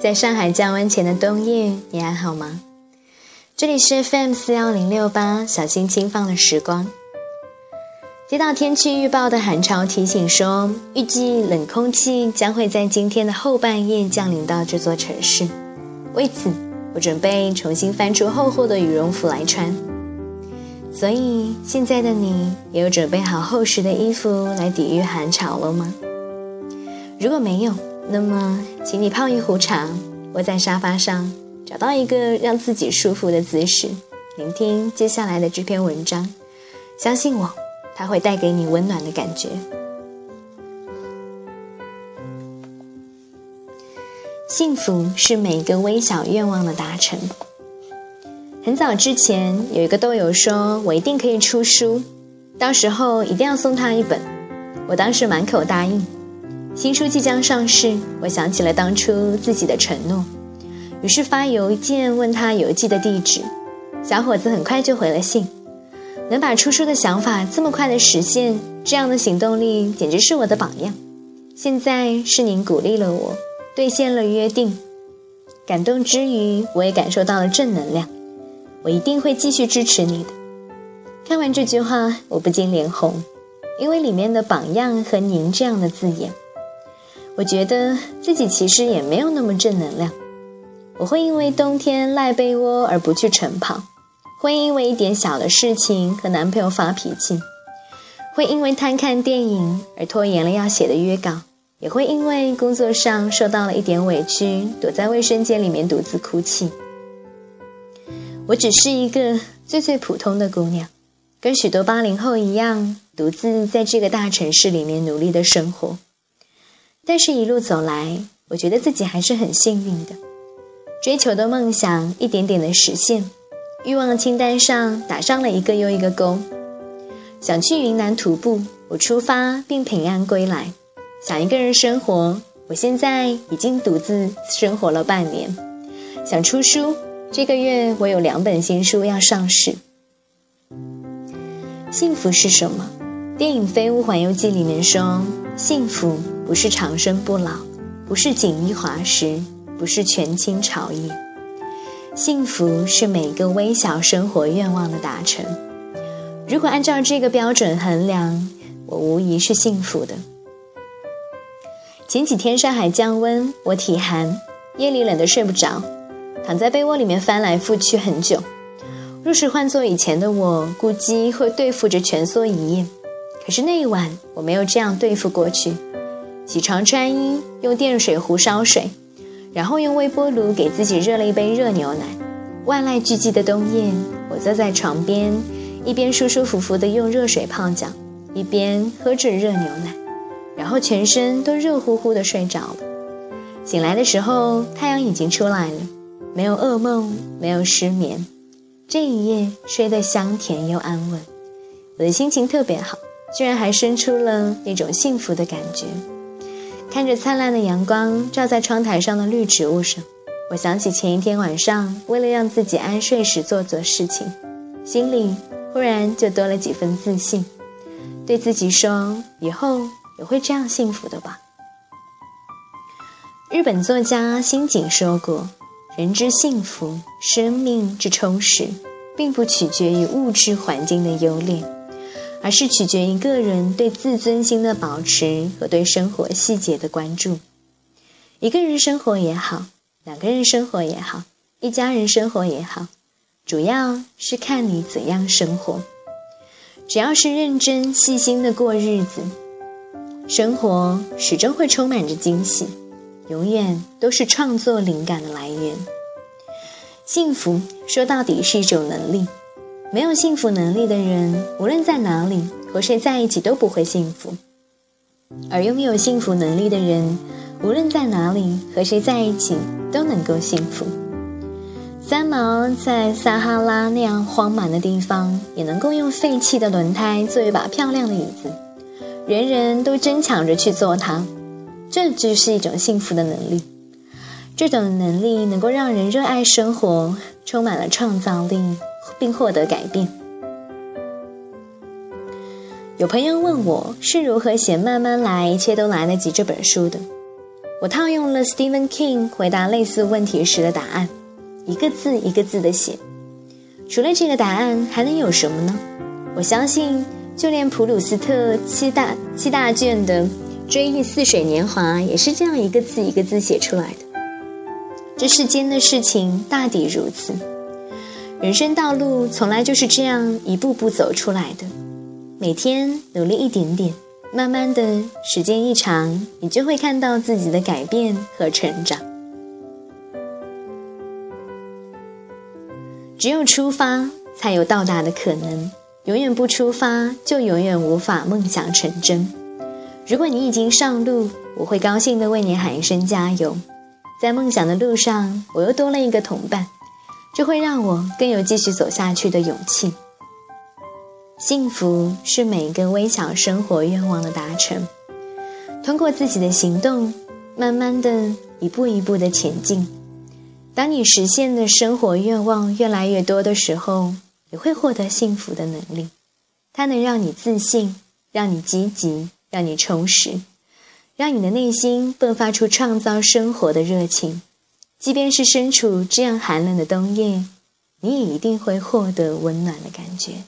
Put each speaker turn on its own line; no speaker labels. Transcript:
在上海降温前的冬夜，你还好吗？这里是 FM 四幺零六八，小心轻放的时光。接到天气预报的寒潮提醒说，预计冷空气将会在今天的后半夜降临到这座城市。为此，我准备重新翻出厚厚的羽绒服来穿。所以，现在的你也有准备好厚实的衣服来抵御寒潮了吗？如果没有，那么，请你泡一壶茶，窝在沙发上，找到一个让自己舒服的姿势，聆听接下来的这篇文章。相信我，它会带给你温暖的感觉。幸福是每一个微小愿望的达成。很早之前，有一个豆友说我一定可以出书，到时候一定要送他一本。我当时满口答应。新书即将上市，我想起了当初自己的承诺，于是发邮件问他邮寄的地址。小伙子很快就回了信。能把出书的想法这么快的实现，这样的行动力简直是我的榜样。现在是您鼓励了我，兑现了约定。感动之余，我也感受到了正能量。我一定会继续支持你的。看完这句话，我不禁脸红，因为里面的“榜样”和“您”这样的字眼。我觉得自己其实也没有那么正能量。我会因为冬天赖被窝而不去晨跑，会因为一点小的事情和男朋友发脾气，会因为贪看电影而拖延了要写的约稿，也会因为工作上受到了一点委屈，躲在卫生间里面独自哭泣。我只是一个最最普通的姑娘，跟许多八零后一样，独自在这个大城市里面努力的生活。但是，一路走来，我觉得自己还是很幸运的。追求的梦想一点点的实现，欲望清单上打上了一个又一个勾。想去云南徒步，我出发并平安归来。想一个人生活，我现在已经独自生活了半年。想出书，这个月我有两本新书要上市。幸福是什么？电影《飞屋环游记》里面说，幸福。不是长生不老，不是锦衣华食，不是权倾朝野。幸福是每个微小生活愿望的达成。如果按照这个标准衡量，我无疑是幸福的。前几天上海降温，我体寒，夜里冷得睡不着，躺在被窝里面翻来覆去很久。若是换做以前的我，估计会对付着蜷缩一夜。可是那一晚，我没有这样对付过去。起床穿衣，用电水壶烧水，然后用微波炉给自己热了一杯热牛奶。万籁俱寂的冬夜，我坐在床边，一边舒舒服服地用热水泡脚，一边喝着热牛奶，然后全身都热乎乎地睡着了。醒来的时候，太阳已经出来了，没有噩梦，没有失眠，这一夜睡得香甜又安稳。我的心情特别好，居然还生出了那种幸福的感觉。看着灿烂的阳光照在窗台上的绿植物上，我想起前一天晚上为了让自己安睡时做做事情，心里忽然就多了几分自信，对自己说：“以后也会这样幸福的吧。”日本作家新井说过：“人之幸福，生命之充实，并不取决于物质环境的优劣。”而是取决于个人对自尊心的保持和对生活细节的关注。一个人生活也好，两个人生活也好，一家人生活也好，主要是看你怎样生活。只要是认真细心的过日子，生活始终会充满着惊喜，永远都是创作灵感的来源。幸福说到底是一种能力。没有幸福能力的人，无论在哪里和谁在一起都不会幸福；而拥有幸福能力的人，无论在哪里和谁在一起都能够幸福。三毛在撒哈拉那样荒蛮的地方，也能够用废弃的轮胎做一把漂亮的椅子，人人都争抢着去做它，这就是一种幸福的能力。这种能力能够让人热爱生活，充满了创造力。并获得改变。有朋友问我是如何写《慢慢来，一切都来得及》这本书的，我套用了 Stephen King 回答类似问题时的答案，一个字一个字的写。除了这个答案，还能有什么呢？我相信，就连普鲁斯特七大七大卷的《追忆似水年华》也是这样一个字一个字写出来的。这世间的事情大抵如此，人生道路从来就是这样一步步走出来的。每天努力一点点，慢慢的时间一长，你就会看到自己的改变和成长。只有出发，才有到达的可能。永远不出发，就永远无法梦想成真。如果你已经上路，我会高兴的为你喊一声加油。在梦想的路上，我又多了一个同伴，这会让我更有继续走下去的勇气。幸福是每一个微小生活愿望的达成，通过自己的行动，慢慢的一步一步的前进。当你实现的生活愿望越来越多的时候。你会获得幸福的能力，它能让你自信，让你积极，让你充实，让你的内心迸发出创造生活的热情。即便是身处这样寒冷的冬夜，你也一定会获得温暖的感觉。